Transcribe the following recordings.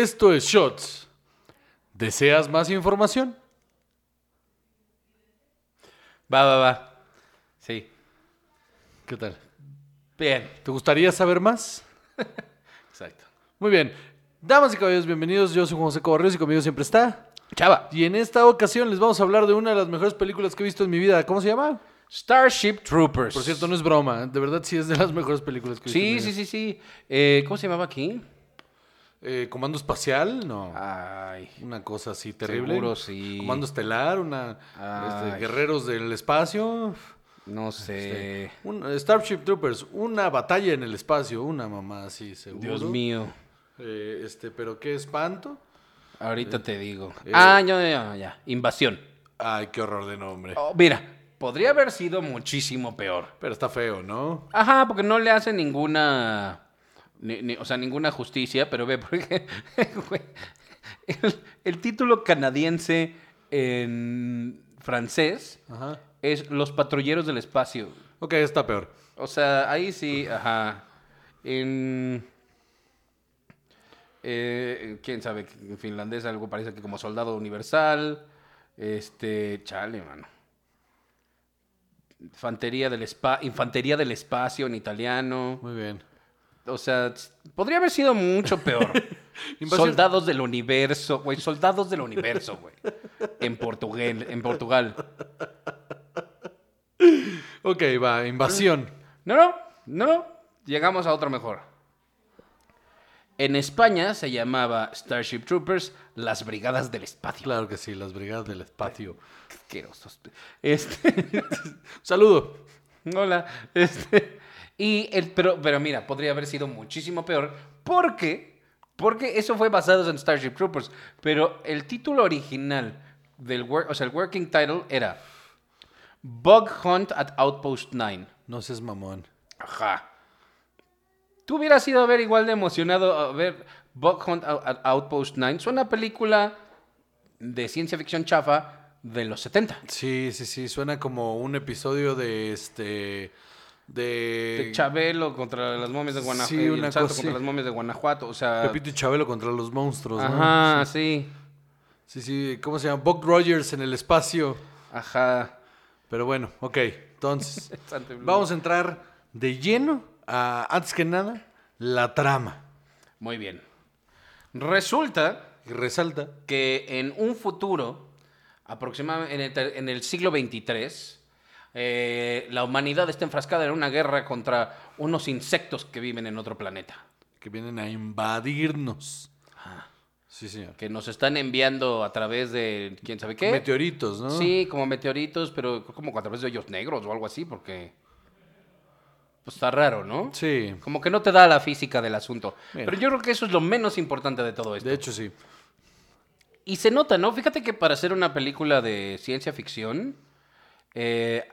Esto es Shots. ¿Deseas más información? Va, va, va. Sí. ¿Qué tal? Bien. ¿Te gustaría saber más? Exacto. Muy bien. Damas y caballeros, bienvenidos. Yo soy José Cabarrero y conmigo siempre está. Chava. Y en esta ocasión les vamos a hablar de una de las mejores películas que he visto en mi vida. ¿Cómo se llama? Starship Troopers. Por cierto, no es broma. De verdad sí es de las mejores películas que he visto. en Sí, mi sí, vida. sí, sí. Eh, ¿Cómo se llamaba aquí? Eh, Comando Espacial, no. Ay. Una cosa así terrible. Seguro sí. Comando Estelar, una. Este, Guerreros del Espacio. No sé. Un, Starship Troopers, una batalla en el espacio, una mamá así, seguro. Dios mío. Eh, este, pero qué espanto. Ahorita te digo. eh. ah, ya, ya, ya. Invasión. Ay, qué horror de nombre. Oh, mira, podría haber sido muchísimo peor. Pero está feo, ¿no? Ajá, porque no le hace ninguna. Ni- ni- o sea, ninguna justicia, pero ve, porque. el, el título canadiense en francés Ajá. es Los patrulleros del espacio. Ok, está peor. O sea, ahí sí, ajá. En. eh, quién sabe, en finlandés algo parece que como soldado universal. Este. Chale, mano. Infantería del, espa infantería del espacio en italiano. Muy bien. O sea, podría haber sido mucho peor. Soldados del universo, güey. Soldados del universo, güey. En Portugal, en Portugal. Ok, va, invasión. No, no, no. Llegamos a otro mejor. En España se llamaba Starship Troopers las Brigadas del Espacio. Claro que sí, las brigadas del espacio. Asquerosos. Este, Saludo. hola. Este, y el, pero, pero mira, podría haber sido muchísimo peor porque, porque eso fue basado en Starship Troopers. Pero el título original del, wor- o sea, el working title era Bug Hunt at Outpost 9. No seas mamón. Ajá. Tú hubieras ido a ver igual de emocionado a ver Bug Hunt at Outpost 9. Es una película de ciencia ficción chafa de los 70. Sí, sí, sí, suena como un episodio de este. De. De Chabelo contra las momias de Guanajuato. Sí, y una el salto cosa contra así. las momias de Guanajuato. O sea. Pepito y Chabelo contra los monstruos, ¿no? Ajá, sí. Sí, sí, ¿cómo se llama? Buck Rogers en el espacio. Ajá. Pero bueno, ok. Entonces, vamos a entrar de lleno a, antes que nada, la trama. Muy bien. Resulta Y resalta. que en un futuro, aproximadamente en el, en el siglo XXIII, eh, la humanidad está enfrascada en una guerra contra unos insectos que viven en otro planeta, que vienen a invadirnos. Sí, señor. que nos están enviando a través de quién sabe qué. Meteoritos, ¿no? Sí, como meteoritos, pero como a través de hoyos negros o algo así, porque pues está raro, ¿no? Sí, Como que no te da la física del asunto. Mira. Pero yo creo que eso es lo menos importante de todo esto. de hecho sí. Y se nota, ¿no? Fíjate que para hacer una película de ciencia ficción, eh,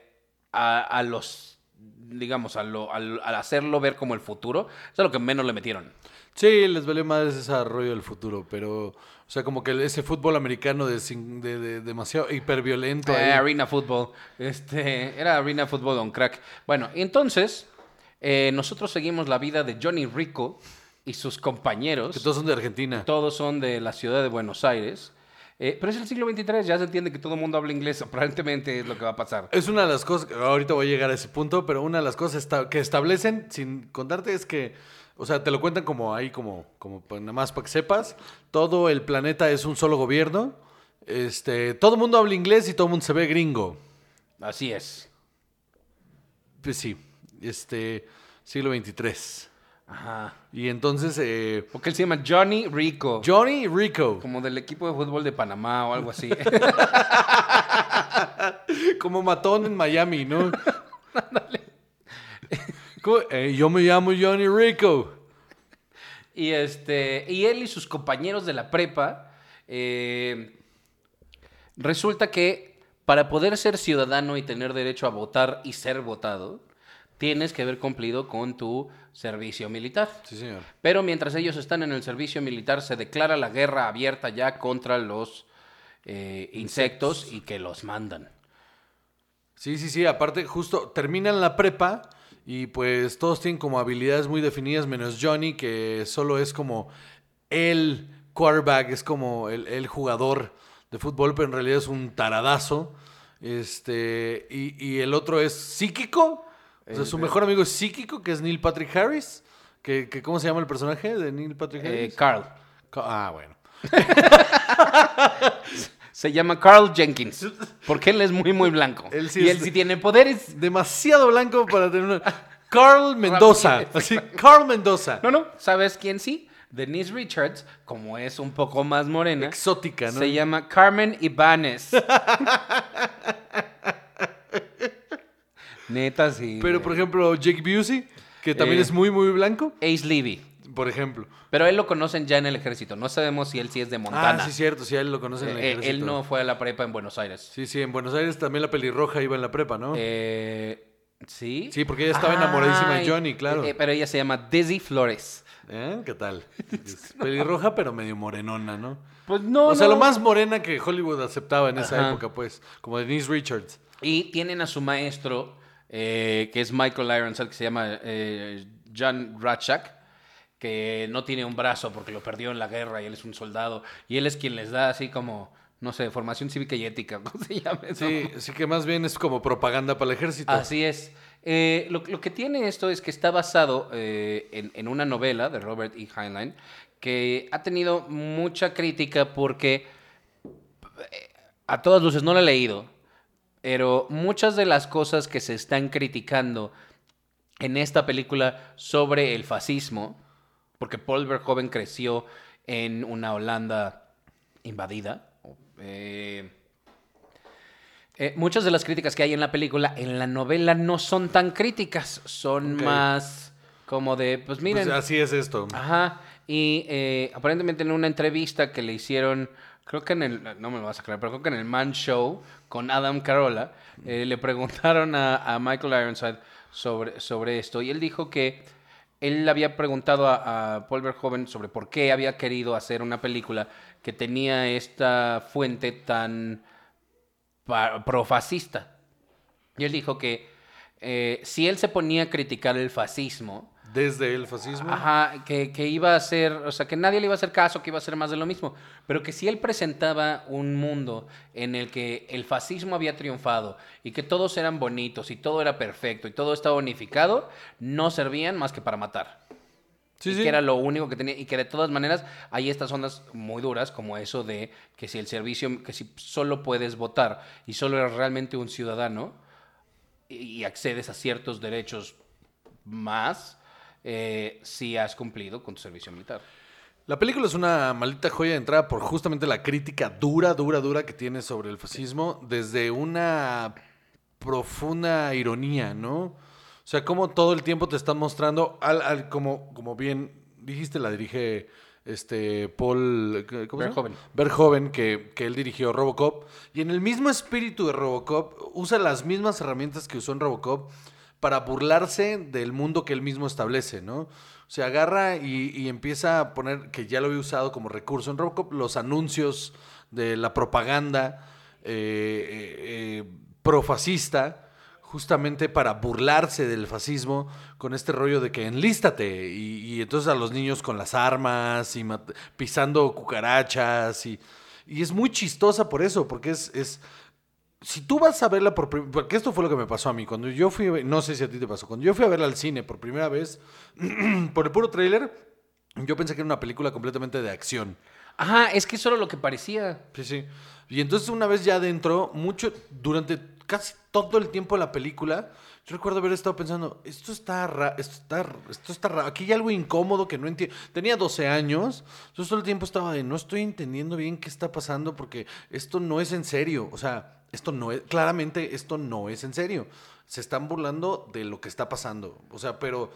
a, a los, digamos, a lo- al, al hacerlo ver como el futuro, es a lo que menos le metieron. Sí, les valió más ese desarrollo del futuro, pero, o sea, como que ese fútbol americano de, de- de- demasiado hiperviolento. Eh, arena Football. Este, era Arena Football on crack. Bueno, entonces, eh, nosotros seguimos la vida de Johnny Rico y sus compañeros. Que todos son de Argentina. Todos son de la ciudad de Buenos Aires. Eh, pero es el siglo XXIII, ya se entiende que todo el mundo habla inglés. Aparentemente es lo que va a pasar. Es una de las cosas, ahorita voy a llegar a ese punto, pero una de las cosas que establecen, sin contarte, es que, o sea, te lo cuentan como ahí, como, como nada más para que sepas, todo el planeta es un solo gobierno, este, todo el mundo habla inglés y todo el mundo se ve gringo. Así es. Pues sí, este, siglo XXIII. Ajá. Y entonces, eh, Porque él se llama Johnny Rico. Johnny Rico, como del equipo de fútbol de Panamá o algo así. como matón en Miami, ¿no? Eh, yo me llamo Johnny Rico. y este. Y él y sus compañeros de la prepa. eh, resulta que para poder ser ciudadano y tener derecho a votar y ser votado, tienes que haber cumplido con tu servicio militar. Sí, señor. Pero mientras ellos están en el servicio militar, se declara la guerra abierta ya contra los eh, insectos y que los mandan. Sí, sí, sí. Aparte, justo terminan la prepa y pues todos tienen como habilidades muy definidas, menos Johnny, que solo es como el quarterback, es como el, el jugador de fútbol, pero en realidad es un taradazo. Este, y, y el otro es psíquico. O sea, su mejor amigo psíquico, que es Neil Patrick Harris. Que, que- ¿Cómo se llama el personaje de Neil Patrick Eh, Harris? Carl. Ca- ah, bueno. Se llama Carl Jenkins. Porque él es muy, muy blanco. Él sí y él sí tiene poderes. Demasiado blanco para tener una... Carl Mendoza. Así, Carl Mendoza. No, no. ¿Sabes quién sí? Denise Richards, como es un poco más morena, Exótica, ¿no? se llama Carmen Ibanez. Neta, sí. Pero, por ejemplo, Jake Busey, que también Eh. es muy, muy blanco, Ace Levy. por ejemplo. Pero él lo conocen ya en el ejército. No sabemos si él sí es de Montana. Ah, sí, cierto, sí, él lo conocen en el Eh, ejército. él no fue a la prepa en Buenos Aires. Sí, sí, en Buenos Aires también la pelirroja iba en la prepa, ¿no? Eh, ¿Sí? Sí, porque ella estaba enamoradísima de Johnny, claro. eh, pero ella se llama Dizzy Flores. ¿Eh? ¿Qué tal? Es pelirroja, pero medio morenona, ¿no? Pues no, o sea, no. lo más morena que Hollywood aceptaba en esa Ajá. época, pues, como Denise Richards. Y tienen a su maestro, eh, que es Michael Ironside, que se llama eh, John Ratchak, que no tiene un brazo porque lo perdió en la guerra y él es un soldado. Y él es quien les da así como, no sé, formación cívica y ética, ¿cómo se llama eso? Sí, sí que más bien es como propaganda para el ejército. Así es. Eh, lo, lo que tiene esto es que está basado eh, en, en una novela de Robert E. Heinlein que ha tenido mucha crítica porque a todas luces no la he leído, pero muchas de las cosas que se están criticando en esta película sobre el fascismo, porque Paul Verhoeven creció en una Holanda invadida, eh, eh, muchas de las críticas que hay en la película, en la novela no son tan críticas, son más como de, pues miren, Pues así es esto. Ajá. Y eh, aparentemente en una entrevista que le hicieron, creo que en el, no me lo vas a creer, pero creo que en el Man Show con Adam Carolla, eh, le preguntaron a, Michael Ironside sobre, sobre esto. Y él dijo que él había preguntado a, a Paul Verhoeven sobre por qué había querido hacer una película que tenía esta fuente tan profascista. Y él dijo que eh, si él se ponía a criticar el fascismo, Desde el fascismo. Ajá, que, que iba a ser, o sea, que nadie le iba a hacer caso, que iba a ser más de lo mismo. Pero que si él presentaba un mundo en el que el fascismo había triunfado y que todos eran bonitos y todo era perfecto y todo estaba unificado, no servían más que para matar. Sí, y sí. que era lo único que tenía y que de todas maneras hay estas ondas muy duras como eso de que si el servicio, que si solo puedes votar y solo eres realmente un ciudadano y, y accedes a ciertos derechos más, eh, si has cumplido con tu servicio militar. La película es una maldita joya de entrada por justamente la crítica dura, dura, dura que tiene sobre el fascismo, desde una profunda ironía, ¿no? O sea, como todo el tiempo te están mostrando, al, al- como, como bien dijiste, la dirige este Paul ¿cómo se llama? Verhoeven. Verhoeven, que, que él dirigió Robocop, y en el mismo espíritu de Robocop, usa las mismas herramientas que usó en Robocop para burlarse del mundo que él mismo establece, ¿no? O sea, agarra y, y empieza a poner, que ya lo había usado como recurso en Robocop, los anuncios de la propaganda eh, eh, eh, profascista, justamente para burlarse del fascismo con este rollo de que enlístate y, y entonces a los niños con las armas y pisando cucarachas y, y es muy chistosa por eso, porque es si tú vas a verla por primera porque esto fue lo que me pasó a mí cuando yo fui no sé si a ti te pasó cuando yo fui a verla al cine por primera vez por el puro tráiler yo pensé que era una película completamente de acción Ajá, es que eso era lo que parecía. Sí, sí. Y entonces una vez ya adentro, mucho, durante casi todo el tiempo de la película, yo recuerdo haber estado pensando, esto está raro, esto está, esto está raro, aquí hay algo incómodo que no entiendo. Tenía 12 años, entonces todo el tiempo estaba de, no estoy entendiendo bien qué está pasando porque esto no es en serio. O sea, esto no es, claramente esto no es en serio. Se están burlando de lo que está pasando. O sea, pero...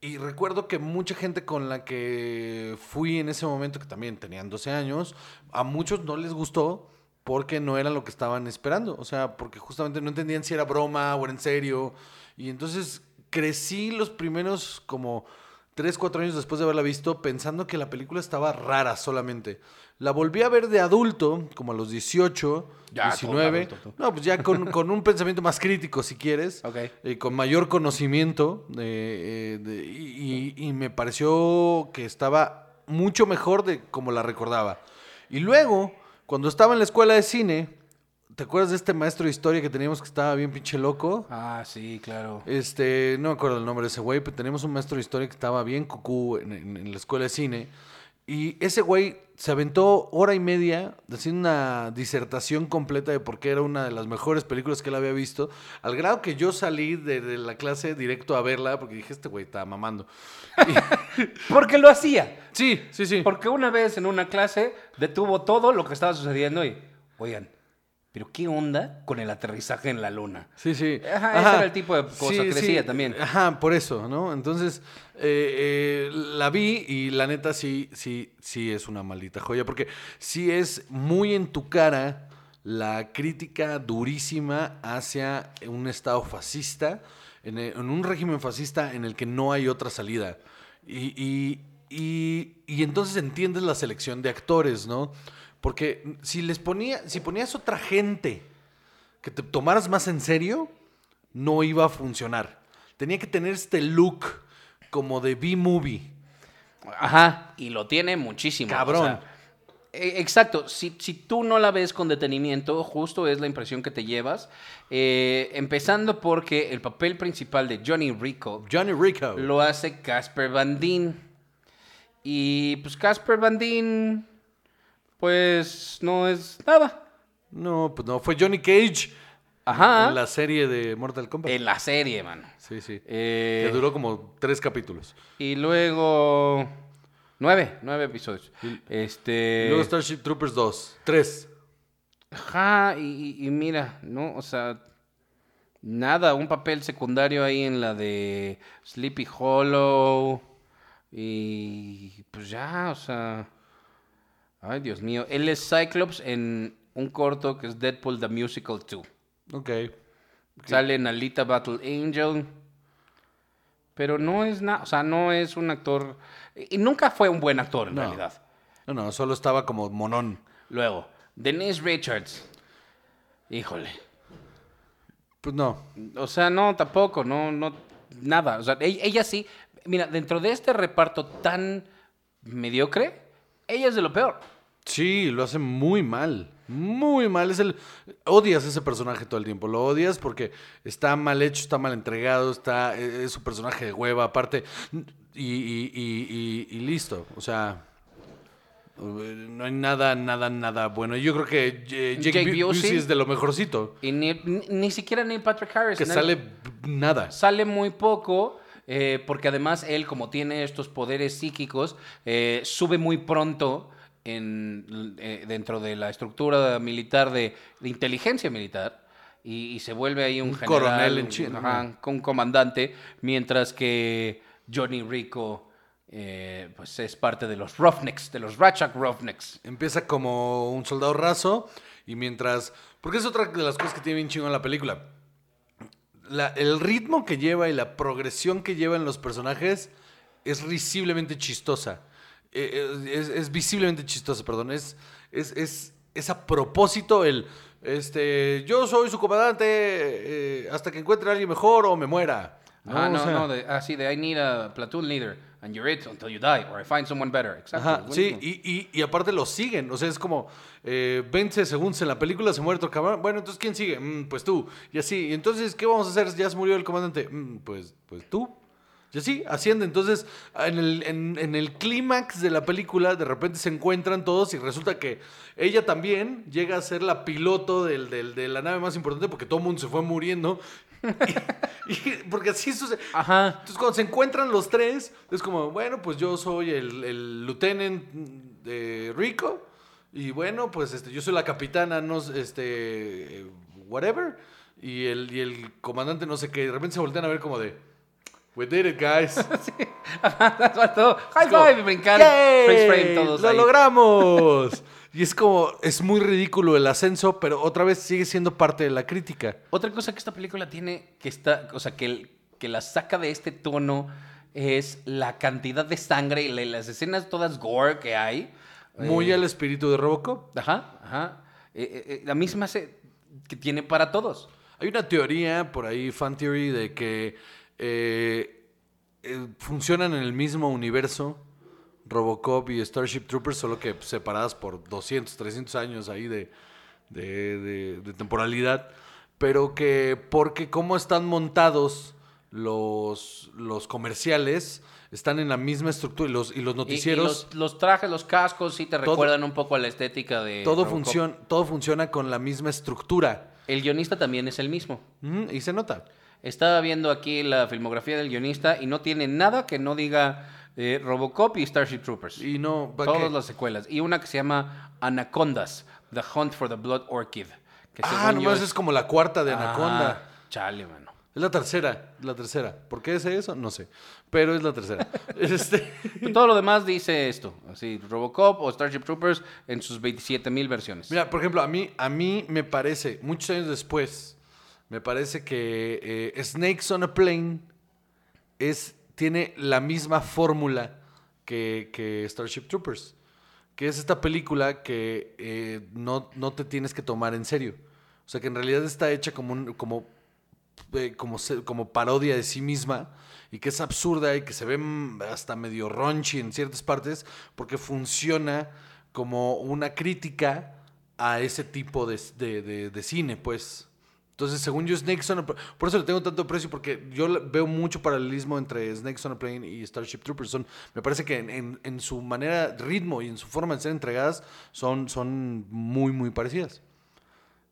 Y recuerdo que mucha gente con la que fui en ese momento, que también tenían 12 años, a muchos no les gustó porque no era lo que estaban esperando. O sea, porque justamente no entendían si era broma o era en serio. Y entonces crecí los primeros como 3, 4 años después de haberla visto pensando que la película estaba rara solamente. La volví a ver de adulto, como a los 18, Ya, 19. todo adulto, tú. No, pues ya con, con un pensamiento más crítico, si quieres Ok. eh, con mayor conocimiento eh, eh, de- y- y me pareció que estaba mucho mejor de como la recordaba. Y luego, cuando estaba en la escuela de cine, ¿te acuerdas de este maestro de historia que teníamos que estaba bien pinche loco? Ah, sí, claro. Este, no me acuerdo el nombre de ese güey, pero teníamos un maestro de historia que estaba bien cucú en, en- en la escuela de cine. Y ese güey se aventó hora y media haciendo una disertación completa de por qué era una de las mejores películas que él había visto, al grado que yo salí de, de la clase directo a verla porque dije, este güey está mamando. Porque lo hacía. Sí, sí, sí. Porque una vez en una clase detuvo todo lo que estaba sucediendo y, oigan, pero ¿qué onda con el aterrizaje en la luna? Sí, sí. Ajá, ese era el tipo de cosa que decía también. Ajá, por eso, ¿no? Entonces, eh, eh, la vi y la neta sí, sí, sí es una maldita joya, porque sí es muy en tu cara la crítica durísima hacia un Estado fascista, en, el- en un régimen fascista en el que no hay otra salida. Y, y- y- y entonces entiendes la selección de actores, ¿no? Porque si les ponía, si ponías otra gente que te tomaras más en serio, no iba a funcionar. Tenía que tener este look como de B-movie. Ajá, y lo tiene muchísimo. Cabrón. o sea, e- exacto, si, si tú no la ves con detenimiento, justo es la impresión que te llevas. Eh, empezando porque el papel principal de Johnny Rico Johnny Rico. lo hace Casper Van Dien. Y pues Casper Van Dien, pues no es nada. No, pues no, fue Johnny Cage Ajá. en la serie de Mortal Kombat. En la serie, mano. Sí, sí. Eh, Que duró como tres capítulos. Y luego. Nueve, nueve episodios. Este. Y luego Starship Troopers 2. Tres. Ajá, y mira, ¿no? O sea, nada, un papel secundario ahí en la de Sleepy Hollow. Y pues ya, o sea. Ay, Dios mío. Él es Cyclops en un corto que es Deadpool the Musical 2. Ok. Sale en Alita Battle Angel. Pero no es nada, o sea, no es un actor. Y nunca fue un buen actor en No. realidad. No, no, solo estaba como monón. Luego, Denise Richards. Híjole. Pues no. O sea, no, tampoco, no, no, nada. O sea, ella, ella sí, mira, dentro de este reparto tan mediocre, ella es de lo peor. Sí, lo hace muy mal. Muy mal. Es el. Odias ese personaje todo el tiempo. Lo odias porque está mal hecho, está mal entregado, está. Es es su personaje de hueva, aparte. Y, y- y- y- y listo. O sea. No hay nada, nada, nada bueno. Yo creo que eh, Jake, Jake Bu- Busey. Busey es de lo mejorcito. Y ni, ni- ni siquiera Neil Patrick Harris. Que sale nada. Sale muy poco, eh, porque además él, como tiene estos poderes psíquicos, eh, sube muy pronto en, eh, dentro de la estructura militar de, de inteligencia militar. Y, y se vuelve ahí un, Un general, coronel en Chile, ajá, un comandante, mientras que Johnny Rico eh, pues es parte de los Roughnecks, de los Ratchet Roughnecks. Empieza como un soldado raso y mientras... Porque es otra de las cosas que tiene bien chingón la película. La- el ritmo que lleva y la progresión que lleva en los personajes es risiblemente chistosa. Eh, eh, es, es visiblemente chistosa, perdón. Es, es, es, es a propósito el... Este, yo soy su comandante eh, hasta que encuentre a alguien mejor o me muera. Ah, O no, sea, no, de, así de I need a platoon leader and you're it until you die or I find someone better. Exacto. Ajá, sí, y, y, y aparte lo siguen. O sea, es como eh, 20 segundos en la película, se muere otro cabrón. Bueno, entonces, ¿quién sigue? "Mm, pues tú. Y así. Y entonces, ¿qué vamos a hacer? Ya se murió el comandante. "Mm, pues, pues tú. Y así, asciende. Entonces, en el, en, en el clímax de la película, de repente se encuentran todos y resulta que ella también llega a ser la piloto del, del- de la nave más importante porque todo el mundo se fue muriendo. Y- y- porque así sucede. Ajá. Entonces, cuando se encuentran los tres, es como, bueno, pues yo soy el, el lieutenant de Rico. Y bueno, pues este, yo soy la capitana, no sé, este, whatever. Y el, y el comandante no sé qué. De repente se voltean a ver como de, we did it, guys. Todo, High five brincar. "Yay, Freeze frame todos ¡Lo ahí. logramos! y es como, es muy ridículo el ascenso, pero otra vez sigue siendo parte de la crítica. Otra cosa que esta película tiene que está, o sea, que, el- que la saca de este tono es la cantidad de sangre y la- las escenas todas gore que hay. Muy Eh, al espíritu de Robocop. Ajá, ajá. Eh, eh, eh, la misma se que tiene para todos. Hay una teoría por ahí, fan theory, de que eh, eh, funcionan en el mismo universo Robocop y Starship Troopers, solo que separadas por 200, 300 años ahí de, de, de- de temporalidad, pero que porque cómo están montados los, los comerciales, están en la misma estructura y los, y los Y- y noticieros... los, los trajes, los cascos, sí te Todo- recuerdan un poco a la estética de. todo, funciona, todo funciona con la misma estructura. El guionista también es el mismo. Ujú, y se nota. Estaba viendo aquí la filmografía del guionista y no tiene nada que no diga eh, Robocop y Starship Troopers. Y no... ¿para Todas qué? las secuelas. Y una que se llama Anacondas, The Hunt for the Blood Orchid. Que Ah, nomás es como la cuarta de Anaconda. chale, mano. Es la tercera, la tercera. ¿Por qué es eso? No sé. Pero es la tercera. este, todo lo demás dice esto. Así, Robocop o Starship Troopers en sus 27 mil versiones. mira, por ejemplo, a mí, a mí me parece, muchos años después, me parece que eh, Snakes on a Plane es, tiene la misma fórmula que, que Starship Troopers. Que es esta película que eh, no, no te tienes que tomar en serio. O sea, que en realidad está hecha como, un- como, eh, como, como parodia de sí misma y que es absurda y que se ve mm, hasta medio raunchy en ciertas partes porque funciona como una crítica a ese tipo de, de- de- de cine, pues. Entonces, según yo, Snakes on a Plane, por eso le tengo tanto precio, porque yo veo mucho paralelismo entre Snakes on a Plane y Starship Troopers. Son, me parece que en, en- en su manera, ritmo y en su forma de ser entregadas son, son muy, muy parecidas.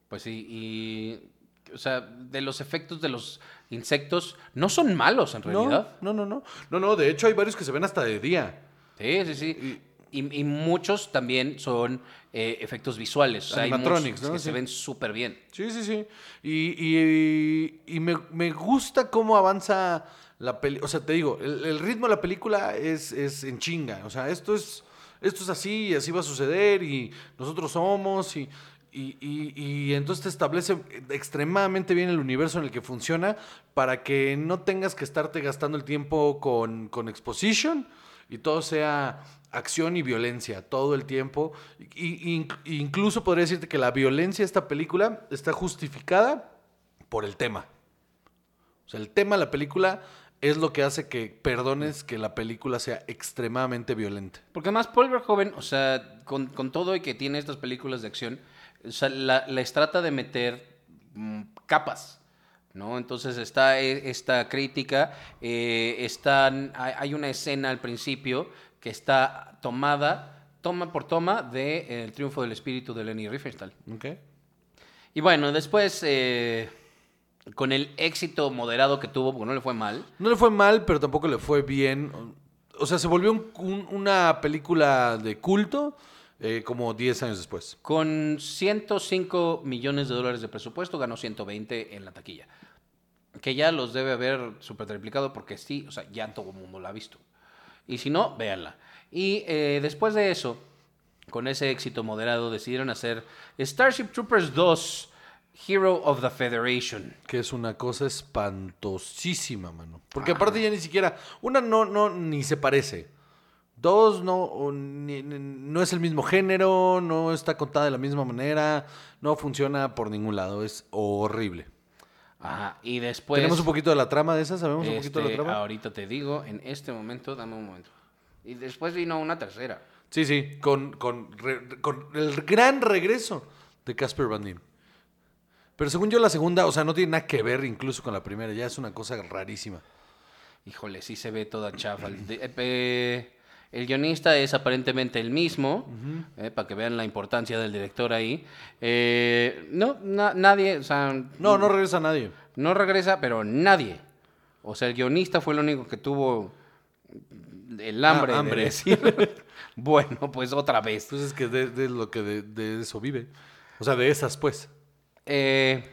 Pues sí, y. O sea, de los efectos de los insectos no son malos en realidad. No, no, no, no. No, no, de hecho hay varios que se ven hasta de día. Sí, sí, sí. Y, y muchos también son eh, efectos visuales. O sea, hay muchos ¿no? que Sí. se ven súper bien. Sí, sí, sí. Y, y- y me, me gusta cómo avanza la película. O sea, te digo, el, el ritmo de la película es, es en chinga. O sea, esto es, esto es así y así va a suceder y nosotros somos y, y, y- y entonces te establece extremadamente bien el universo en el que funciona para que no tengas que estarte gastando el tiempo con, con exposition y todo sea acción y violencia todo el tiempo. Y, y- incluso podría decirte que la violencia de esta película está justificada por el tema. O sea, el tema de la película es lo que hace que perdones que la película sea extremadamente violenta. Porque además Paul Verhoeven, o sea, con, con todo y que tiene estas películas de acción, o sea, la- les trata de meter mm, capas, ¿no? Entonces está e- esta crítica, eh, están, hay, una escena al principio que está tomada, toma por toma, de eh, El triunfo del espíritu de Leni Riefenstahl. ¿Ok? Y bueno, después, eh, con el éxito moderado que tuvo, porque no le fue mal, No le fue mal, pero tampoco le fue bien. O sea, se volvió un- un- una película de culto eh, como 10 años después. Con 105 millones de dólares de presupuesto, ganó 120 en la taquilla. Que ya los debe haber super triplicado porque sí, o sea, ya todo el mundo la ha visto. Y si no, véanla. Y eh, después de eso, con ese éxito moderado, decidieron hacer Starship Troopers 2, Hero of the Federation. Que es una cosa espantosísima, mano. Porque aparte ya ni siquiera. Una no, no, ni se parece. Dos, no, o ni- ni- no es el mismo género, no está contada de la misma manera, no funciona por ningún lado, es horrible. Ajá. Y después. ¿Tenemos un poquito de la trama de esa? ¿Sabemos un poquito de la este, trama? Ahorita te digo, en este momento, dame un momento. Y después vino una tercera. Sí, sí, con, con, re- con el gran regreso de Casper Van Dien. Pero según yo la segunda, o sea, no tiene nada que ver incluso con la primera, ya es una cosa rarísima. Híjole, sí se ve toda chafa. Eh, el guionista es aparentemente el mismo, eh, para que vean la importancia del director ahí. Eh, no, na- nadie, o sea, No, no regresa nadie. no regresa, pero nadie. O sea, el guionista fue el único que tuvo el hambre. Ah, de hambre. decir, bueno, pues otra vez. Pues es que de, de lo que de, de eso vive. O sea, de esas, pues. Eh,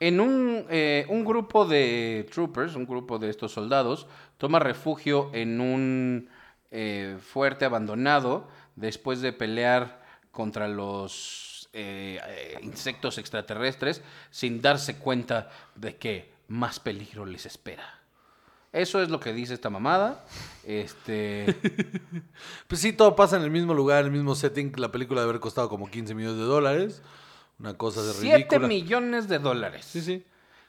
en un, eh, un grupo de troopers, un grupo de estos soldados, toma refugio en un eh, fuerte abandonado después de pelear contra los eh, insectos extraterrestres sin darse cuenta de que más peligro les espera. Eso es lo que dice esta mamada. Este, Pues sí, todo pasa en el mismo lugar, en el mismo setting. La película debe haber costado como 15 millones de dólares. Una cosa de 7 ridícula. millones de dólares. Sí, sí.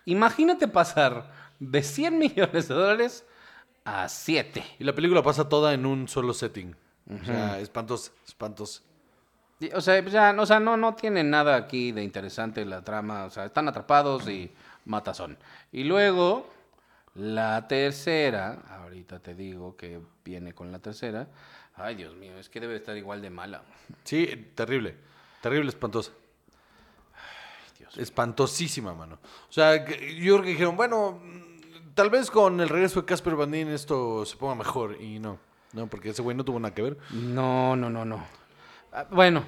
Imagínate pasar de 100 millones de dólares a 7. Y la película pasa toda en un solo setting. O sea, espantosa, espantosa. Y, O sea, pues ya, o sea, no, no tiene nada aquí de interesante la trama. O sea, están atrapados y matazón. Y luego, la tercera, ahorita te digo que viene con la tercera. Ay, Dios mío, es que debe estar igual de mala. Sí, terrible. Terrible, espantosa. Dios. Espantosísima, mano. O sea, yo creo que dijeron, bueno, tal vez con el regreso de Casper Van Dien esto se ponga mejor. Y no, no, porque ese güey no tuvo nada que ver. No, no, no, no. Ah, Bueno,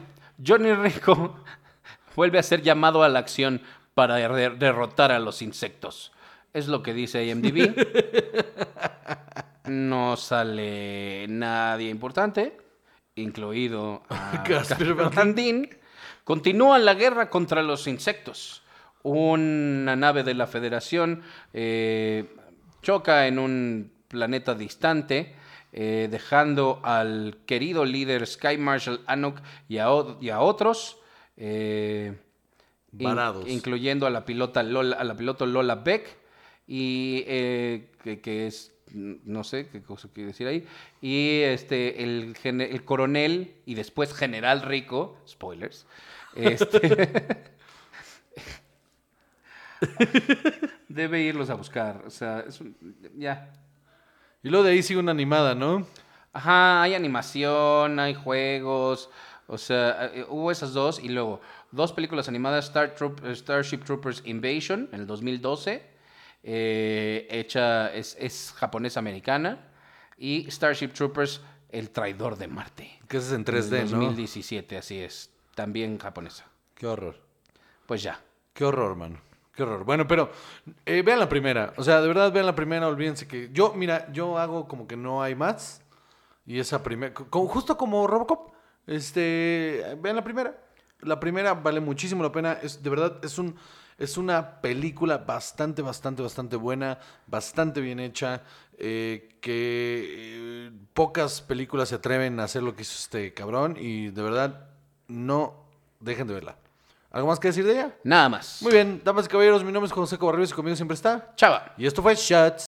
Johnny Rico vuelve a ser llamado a la acción para de- derrotar a los insectos. Es lo que dice IMDb. No sale nadie importante, incluido a Casper Dien. Continúa la guerra contra los insectos. Una nave de la Federación eh, choca en un planeta distante, eh, dejando al querido líder Sky Marshal Anok y a, o- y a otros, eh, in- incluyendo a la pilota Lola, a la piloto Lola Beck y eh, que, que es no sé qué cosa quiere decir ahí y este el, el coronel y después general Rico spoilers este debe irlos a buscar o sea es un- ya Y luego de ahí sigue una animada, ¿no? Ajá, hay animación, hay juegos, o sea, eh, hubo esas dos y luego dos películas animadas, Star Troop- eh, Starship Troopers Invasion en el 2012, eh, hecha, es, es japonesa-americana, y Starship Troopers El Traidor de Marte. Que es en en 3D, el ¿no? 2017, así es, también japonesa. Qué horror. Pues ya. Qué horror, mano. Bueno, pero eh, vean la primera. O sea, de verdad vean la primera. Olvídense que yo, mira, yo hago como que no hay más. Y esa primera, justo como Robocop. Este, vean la primera. La primera vale muchísimo la pena. Es de verdad es un es una película bastante, bastante, bastante buena, bastante bien hecha. eh, que eh, pocas películas se atreven a hacer lo que hizo este cabrón. Y de verdad, no dejen de verla. ¿Algo más que decir de ella? Nada más. Muy bien, damas y caballeros, mi nombre es José Cobarrios y conmigo siempre está. Chava. Y esto fue Shots.